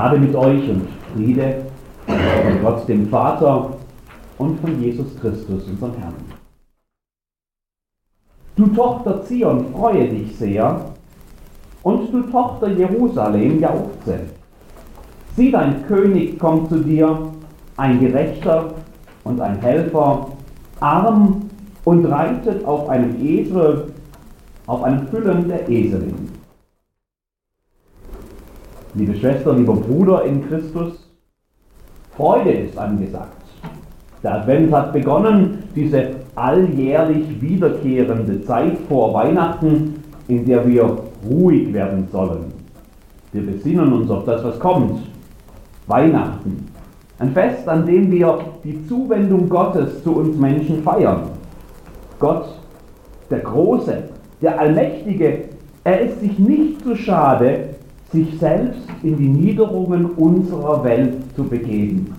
Gnade mit euch und Friede von Gott dem Vater und von Jesus Christus, unserem Herrn. Du Tochter Zion, freue dich sehr, und du Tochter Jerusalem, jauchze. Sieh, dein König kommt zu dir, ein Gerechter und ein Helfer, arm und reitet auf einem Esel, auf einem Füllen der Eselin. Liebe Schwester, lieber Bruder in Christus, Freude ist angesagt. Der Advent hat begonnen, diese alljährlich wiederkehrende Zeit vor Weihnachten, in der wir ruhig werden sollen. Wir besinnen uns auf das, was kommt. Weihnachten. Ein Fest, an dem wir die Zuwendung Gottes zu uns Menschen feiern. Gott, der Große, der Allmächtige, er ist sich nicht zu schade, sich selbst in die Niederungen unserer Welt zu begeben.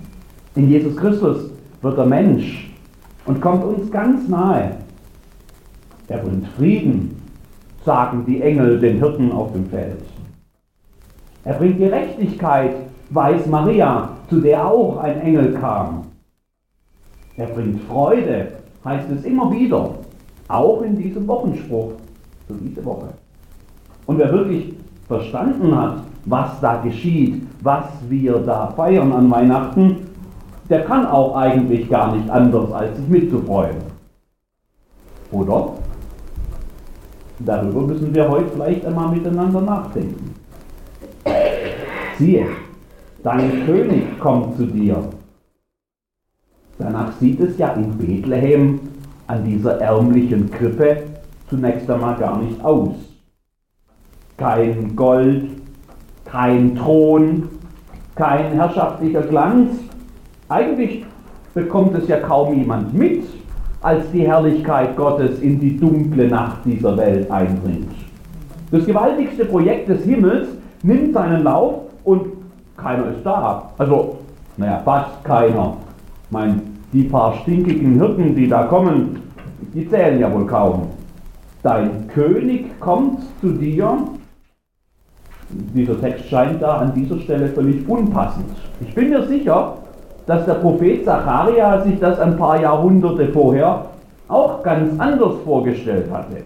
In Jesus Christus wird er Mensch und kommt uns ganz nahe. Er bringt Frieden, sagen die Engel den Hirten auf dem Feld. Er bringt Gerechtigkeit, weiß Maria, zu der auch ein Engel kam. Er bringt Freude, heißt es immer wieder, auch in diesem Wochenspruch für diese Woche. Und wer wirklich verstanden hat, was da geschieht, was wir da feiern an Weihnachten, der kann auch eigentlich gar nicht anders, als sich mitzufreuen. Oder? Darüber müssen wir heute vielleicht einmal miteinander nachdenken. Siehe, dein König kommt zu dir. Danach sieht es ja in Bethlehem an dieser ärmlichen Krippe zunächst einmal gar nicht aus. Kein Gold, kein Thron, kein herrschaftlicher Glanz. Eigentlich bekommt es ja kaum jemand mit, als die Herrlichkeit Gottes in die dunkle Nacht dieser Welt eindringt. Das gewaltigste Projekt des Himmels nimmt seinen Lauf und keiner ist da. Also, naja, fast keiner. Ich meine, die paar stinkigen Hirten, die da kommen, die zählen ja wohl kaum. Dein König kommt zu dir. Dieser Text scheint da an dieser Stelle völlig unpassend. Ich bin mir sicher, dass der Prophet Zacharia sich das ein paar Jahrhunderte vorher auch ganz anders vorgestellt hatte.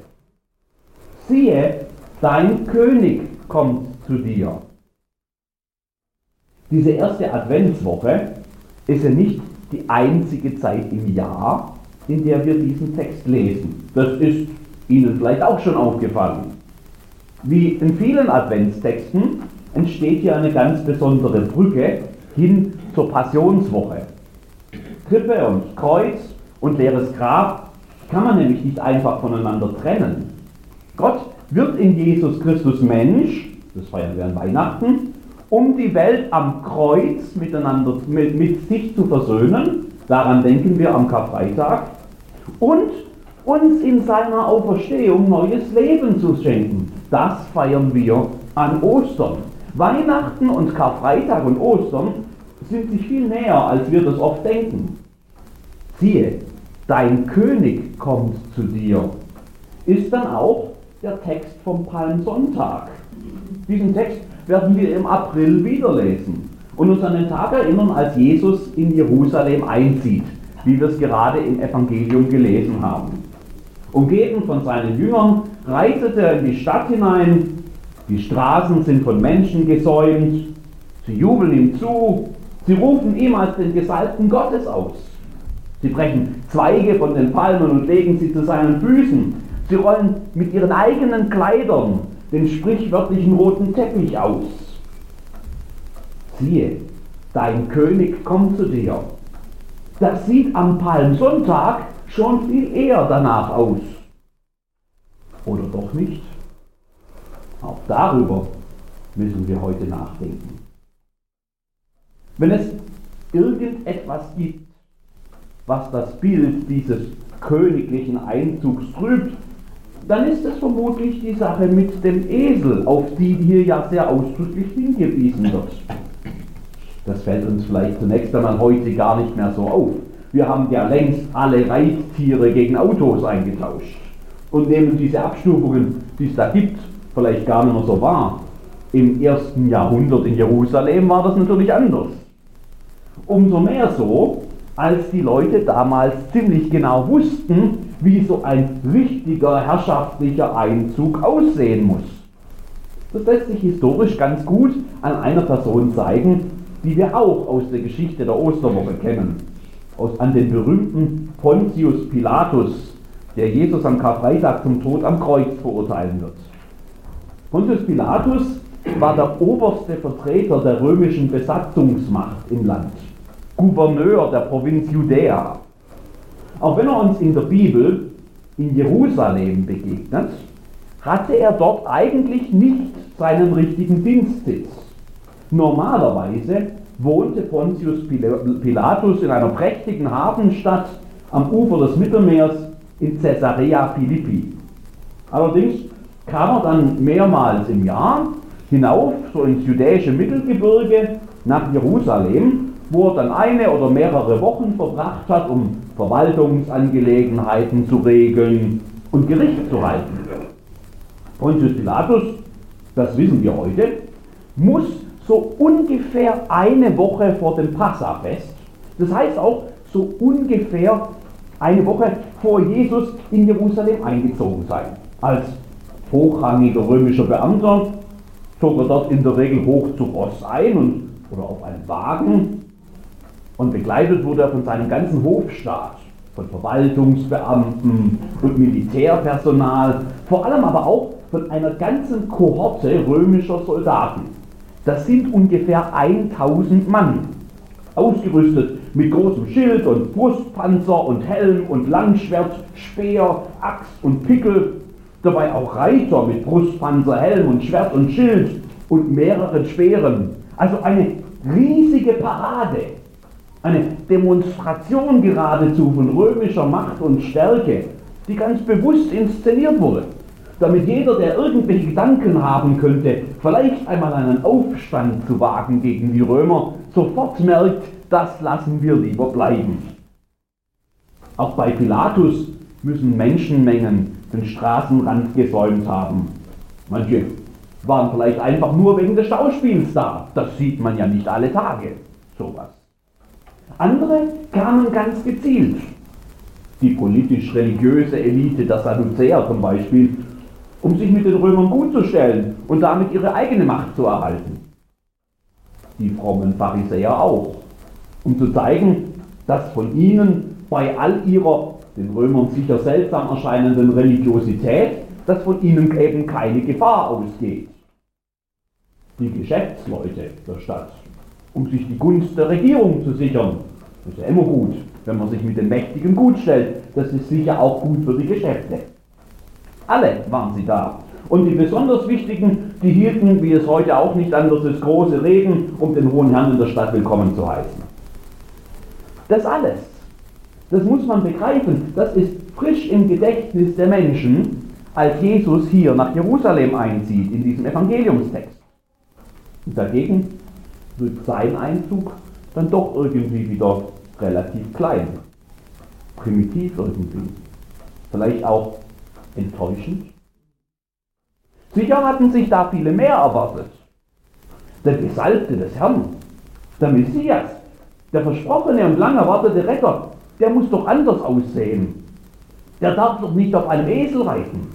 Siehe, dein König kommt zu dir. Diese erste Adventswoche ist ja nicht die einzige Zeit im Jahr, in der wir diesen Text lesen. Das ist Ihnen vielleicht auch schon aufgefallen. Wie in vielen Adventstexten entsteht hier eine ganz besondere Brücke hin zur Passionswoche. Krippe und Kreuz und leeres Grab kann man nämlich nicht einfach voneinander trennen. Gott wird in Jesus Christus Mensch, das feiern wir an Weihnachten, um die Welt am Kreuz miteinander, mit, mit sich zu versöhnen, daran denken wir am Karfreitag, und uns in seiner Auferstehung neues Leben zu schenken. Das feiern wir an Ostern. Weihnachten und Karfreitag und Ostern sind sich viel näher, als wir das oft denken. Siehe, dein König kommt zu dir, ist dann auch der Text vom Palmsonntag. Diesen Text werden wir im April wieder lesen und uns an den Tag erinnern, als Jesus in Jerusalem einzieht, wie wir es gerade im Evangelium gelesen haben. Umgeben von seinen Jüngern reitet er in die Stadt hinein, die Straßen sind von Menschen gesäumt, sie jubeln ihm zu, Sie rufen ihm als den Gesalbten Gottes aus. Sie brechen Zweige von den Palmen und legen sie zu seinen Füßen. Sie rollen mit ihren eigenen Kleidern den sprichwörtlichen roten Teppich aus. Siehe, dein König kommt zu dir. Das sieht am Palmsonntag schon viel eher danach aus. Oder doch nicht? Auch darüber müssen wir heute nachdenken. Wenn es irgendetwas gibt, was das Bild dieses königlichen Einzugs trübt, dann ist es vermutlich die Sache mit dem Esel, auf die hier ja sehr ausdrücklich hingewiesen wird. Das fällt uns vielleicht zunächst einmal heute gar nicht mehr so auf. Wir haben ja längst alle Reittiere gegen Autos eingetauscht und nehmen diese Abstufungen, die es da gibt, vielleicht gar nicht mehr so wahr. Im ersten Jahrhundert in Jerusalem war das natürlich anders. Umso mehr so, als die Leute damals ziemlich genau wussten, wie so ein richtiger herrschaftlicher Einzug aussehen muss. Das lässt sich historisch ganz gut an einer Person zeigen, die wir auch aus der Geschichte der Osterwoche kennen. Aus, an den berühmten Pontius Pilatus, der Jesus am Karfreitag zum Tod am Kreuz verurteilen wird. Pontius Pilatus war der oberste Vertreter der römischen Besatzungsmacht im Land. Gouverneur der Provinz Judäa. Auch wenn er uns in der Bibel in Jerusalem begegnet, hatte er dort eigentlich nicht seinen richtigen Dienstsitz. Normalerweise wohnte Pontius Pilatus in einer prächtigen Hafenstadt am Ufer des Mittelmeers in Caesarea Philippi. Allerdings kam er dann mehrmals im Jahr hinauf, so ins jüdische Mittelgebirge, nach Jerusalem wo er dann eine oder mehrere Wochen verbracht hat, um Verwaltungsangelegenheiten zu regeln und Gericht zu halten. Pontius Pilatus, das wissen wir heute, muss so ungefähr eine Woche vor dem Passafest, das heißt auch so ungefähr eine Woche vor Jesus in Jerusalem eingezogen sein. Als hochrangiger römischer Beamter zog er dort in der Regel hoch zu Ross ein und, oder auf einen Wagen und begleitet wurde er von seinem ganzen Hofstaat, von Verwaltungsbeamten und Militärpersonal, vor allem aber auch von einer ganzen Kohorte römischer Soldaten. Das sind ungefähr 1000 Mann, ausgerüstet mit großem Schild und Brustpanzer und Helm und Langschwert, Speer, Axt und Pickel, dabei auch Reiter mit Brustpanzer, Helm und Schwert und Schild und mehreren Speeren. Also eine riesige Parade eine Demonstration geradezu von römischer Macht und Stärke, die ganz bewusst inszeniert wurde, damit jeder, der irgendwelche Gedanken haben könnte, vielleicht einmal einen Aufstand zu wagen gegen die Römer, sofort merkt, das lassen wir lieber bleiben. Auch bei Pilatus müssen Menschenmengen den Straßenrand gesäumt haben. Manche waren vielleicht einfach nur wegen des Schauspiels da. Das sieht man ja nicht alle Tage. Sowas. Andere kamen ganz gezielt. Die politisch-religiöse Elite der Sadduzäer zum Beispiel, um sich mit den Römern gut zu stellen und damit ihre eigene Macht zu erhalten. Die frommen Pharisäer auch, um zu zeigen, dass von ihnen bei all ihrer den Römern sicher seltsam erscheinenden Religiosität, dass von ihnen eben keine Gefahr ausgeht. Die Geschäftsleute der Stadt um sich die Gunst der Regierung zu sichern. Das ist ja immer gut, wenn man sich mit den Mächtigen gut stellt. Das ist sicher auch gut für die Geschäfte. Alle waren sie da. Und die besonders Wichtigen, die hielten, wie es heute auch nicht anders ist, große Reden, um den hohen Herrn in der Stadt willkommen zu heißen. Das alles, das muss man begreifen, das ist frisch im Gedächtnis der Menschen, als Jesus hier nach Jerusalem einzieht, in diesem Evangeliumstext. Und dagegen wird sein Einzug dann doch irgendwie wieder relativ klein. Primitiv irgendwie. Vielleicht auch enttäuschend. Sicher hatten sich da viele mehr erwartet. Der Gesalbte des Herrn, der Messias, der versprochene und lang erwartete Retter, der muss doch anders aussehen. Der darf doch nicht auf einem Esel reiten.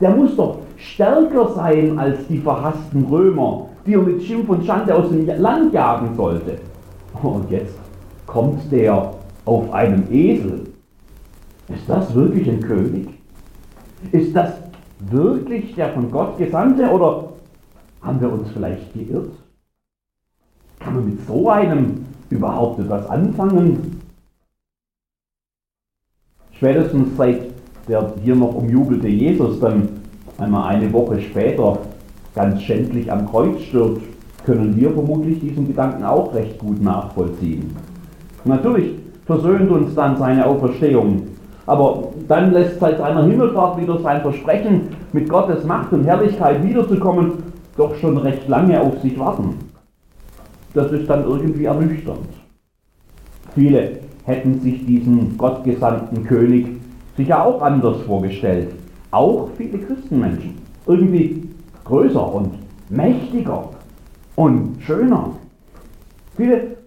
Der muss doch stärker sein als die verhassten Römer, die er mit Schimpf und Schande aus dem Land jagen sollte. Und jetzt kommt der auf einem Esel. Ist das wirklich ein König? Ist das wirklich der von Gott Gesandte oder haben wir uns vielleicht geirrt? Kann man mit so einem überhaupt etwas anfangen? Spätestens seit der hier noch umjubelte Jesus dann einmal eine Woche später ganz schändlich am Kreuz stirbt, können wir vermutlich diesen Gedanken auch recht gut nachvollziehen. Natürlich versöhnt uns dann seine Auferstehung, aber dann lässt seit seiner Himmelfahrt wieder sein Versprechen, mit Gottes Macht und Herrlichkeit wiederzukommen, doch schon recht lange auf sich warten. Das ist dann irgendwie ernüchternd. Viele hätten sich diesen gottgesandten König sicher auch anders vorgestellt. Auch viele Christenmenschen. Irgendwie größer und mächtiger und schöner. Viele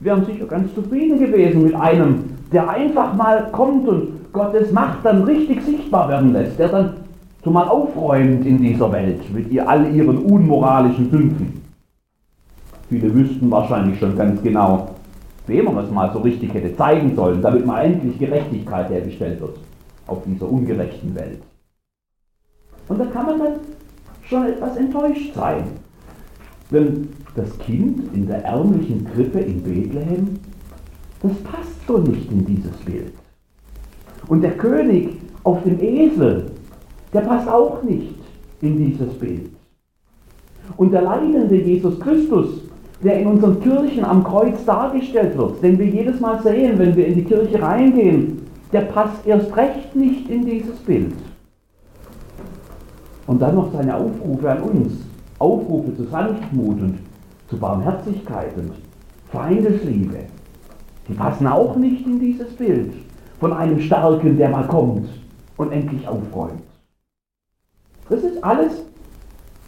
wären sicher ganz zufrieden gewesen mit einem, der einfach mal kommt und Gottes Macht dann richtig sichtbar werden lässt, der dann zumal aufräumt in dieser Welt mit ihr all ihren unmoralischen Sünden. Viele wüssten wahrscheinlich schon ganz genau, wem man das mal so richtig hätte zeigen sollen, damit mal endlich Gerechtigkeit hergestellt wird auf dieser ungerechten Welt. Und da kann man dann schon etwas enttäuscht sein, wenn das Kind in der ärmlichen Krippe in Bethlehem, das passt so nicht in dieses Bild. Und der König auf dem Esel, der passt auch nicht in dieses Bild. Und der leidende Jesus Christus, der in unseren Kirchen am Kreuz dargestellt wird, den wir jedes Mal sehen, wenn wir in die Kirche reingehen, der passt erst recht nicht in dieses Bild. Und dann noch seine Aufrufe an uns, Aufrufe zu Sanftmut und zu Barmherzigkeit und Feindesliebe. Die passen auch nicht in dieses Bild von einem Starken, der mal kommt und endlich aufräumt. Das ist alles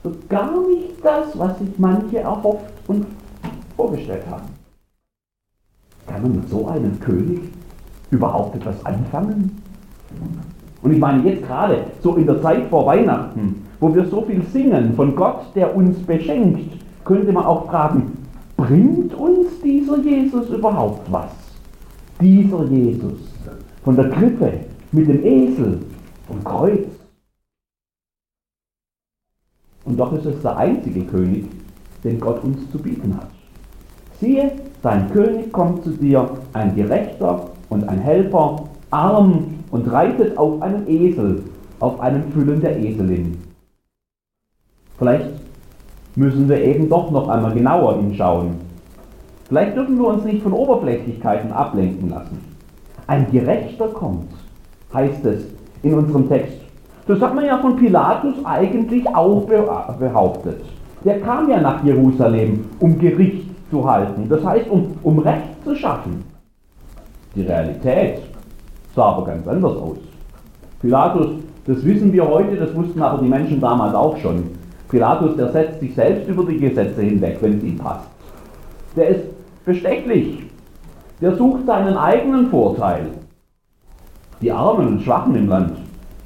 so gar nicht das, was sich manche erhofft und vorgestellt haben. Kann man mit so einem König überhaupt etwas anfangen? Und ich meine jetzt gerade so in der Zeit vor Weihnachten, wo wir so viel singen von Gott, der uns beschenkt, könnte man auch fragen, bringt uns dieser Jesus überhaupt was? Dieser Jesus von der Krippe mit dem Esel vom Kreuz. Und doch ist es der einzige König, den Gott uns zu bieten hat. Siehe, dein König kommt zu dir, ein Gerechter und ein Helfer, arm und reitet auf einem Esel, auf einem Füllen der Eselin. Vielleicht müssen wir eben doch noch einmal genauer hinschauen. Vielleicht dürfen wir uns nicht von Oberflächlichkeiten ablenken lassen. Ein Gerechter kommt, heißt es in unserem Text. Das hat man ja von Pilatus eigentlich auch behauptet. Der kam ja nach Jerusalem, um Gericht zu halten, das heißt, um, um Recht zu schaffen. Die Realität sah aber ganz anders aus. Pilatus, das wissen wir heute, das wussten aber die Menschen damals auch schon. Pilatus, der setzt sich selbst über die Gesetze hinweg, wenn es ihm passt. Der ist bestechlich. Der sucht seinen eigenen Vorteil. Die Armen und Schwachen im Land,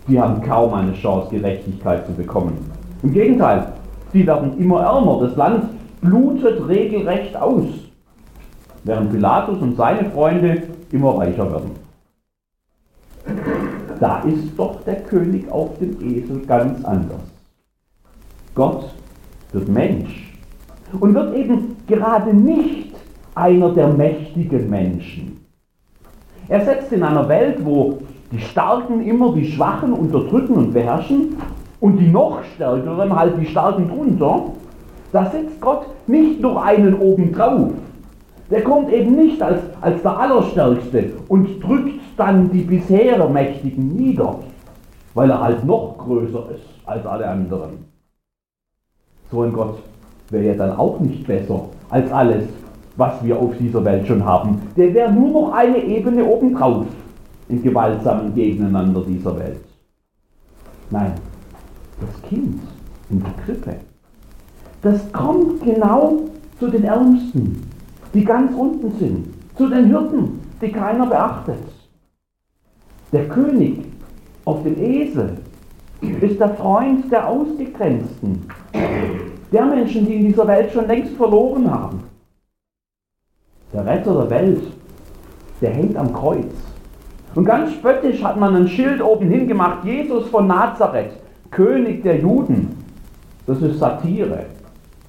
die haben kaum eine Chance, Gerechtigkeit zu bekommen. Im Gegenteil, die werden immer ärmer. Das Land blutet regelrecht aus, während Pilatus und seine Freunde immer reicher werden. Da ist doch der König auf dem Esel ganz anders. Gott wird Mensch und wird eben gerade nicht einer der mächtigen Menschen. Er setzt in einer Welt, wo die Starken immer die Schwachen unterdrücken und beherrschen und die noch Stärkeren halt die Starken drunter, da setzt Gott nicht nur einen obendrauf, der kommt eben nicht als, als der Allerstärkste und drückt dann die bisher Mächtigen nieder, weil er halt noch größer ist als alle anderen. So ein Gott wäre ja dann auch nicht besser als alles, was wir auf dieser Welt schon haben. Der wäre nur noch eine Ebene obendrauf im gewaltsamen Gegeneinander dieser Welt. Nein, das Kind in der Krippe, das kommt genau zu den Ärmsten, die ganz unten sind, zu den Hirten, die keiner beachtet. Der König auf dem Esel ist der Freund der Ausgegrenzten, der Menschen, die in dieser Welt schon längst verloren haben. Der Retter der Welt, der hängt am Kreuz. Und ganz spöttisch hat man ein Schild oben hingemacht, Jesus von Nazareth, König der Juden. Das ist Satire.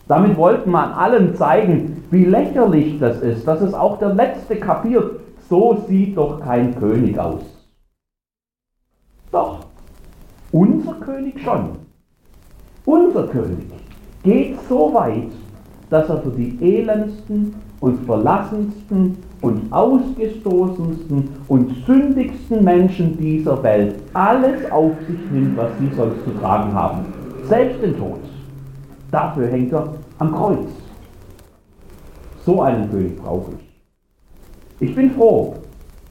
Damit wollte man allen zeigen, wie lächerlich das ist, dass es auch der Letzte kapiert. So sieht doch kein König aus. Doch, unser König schon. Unser König geht so weit, dass er für die elendsten und verlassensten und ausgestoßensten und sündigsten Menschen dieser Welt alles auf sich nimmt, was sie sonst zu tragen haben. Selbst den Tod. Dafür hängt er am Kreuz. So einen König brauche ich. Ich bin froh,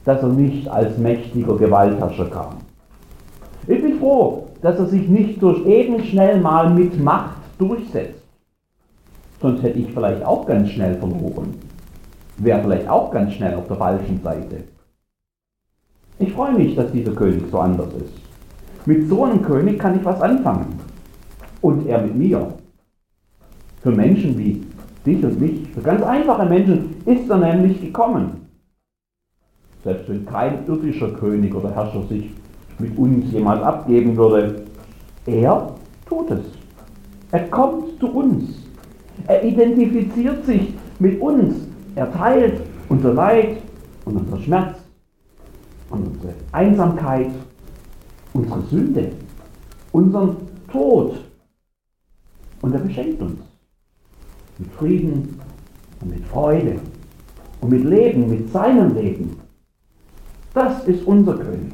dass er nicht als mächtiger Gewaltherrscher kam. Ich bin froh, dass er sich nicht durch eben schnell mal mit Macht durchsetzt. Sonst hätte ich vielleicht auch ganz schnell verloren. Wäre vielleicht auch ganz schnell auf der falschen Seite. Ich freue mich, dass dieser König so anders ist. Mit so einem König kann ich was anfangen. Und er mit mir. Für Menschen wie dich und mich, für ganz einfache Menschen ist er nämlich gekommen. Selbst wenn kein irdischer König oder Herrscher sich mit uns jemals abgeben würde, er tut es. Er kommt zu uns. Er identifiziert sich mit uns. Er teilt unser Leid und unser Schmerz und unsere Einsamkeit, unsere Sünde, unseren Tod. Und er beschenkt uns mit Frieden und mit Freude und mit Leben, mit seinem Leben. Das ist unser König.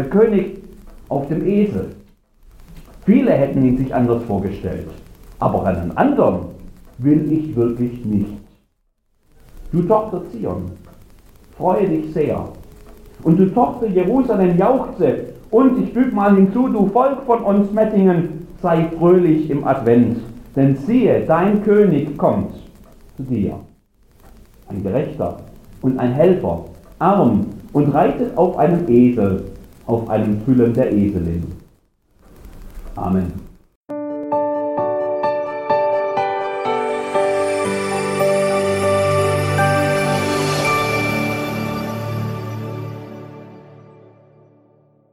Der König auf dem Esel. Viele hätten ihn sich anders vorgestellt, aber einen anderen will ich wirklich nicht. Du Tochter Zion, freue dich sehr. Und du Tochter Jerusalem jauchze. Und ich füge mal hinzu, du Volk von uns Mettingen, sei fröhlich im Advent. Denn siehe, dein König kommt zu dir. Ein Gerechter und ein Helfer, arm und reitet auf einem Esel, auf einem Füllen der Eselin. Amen.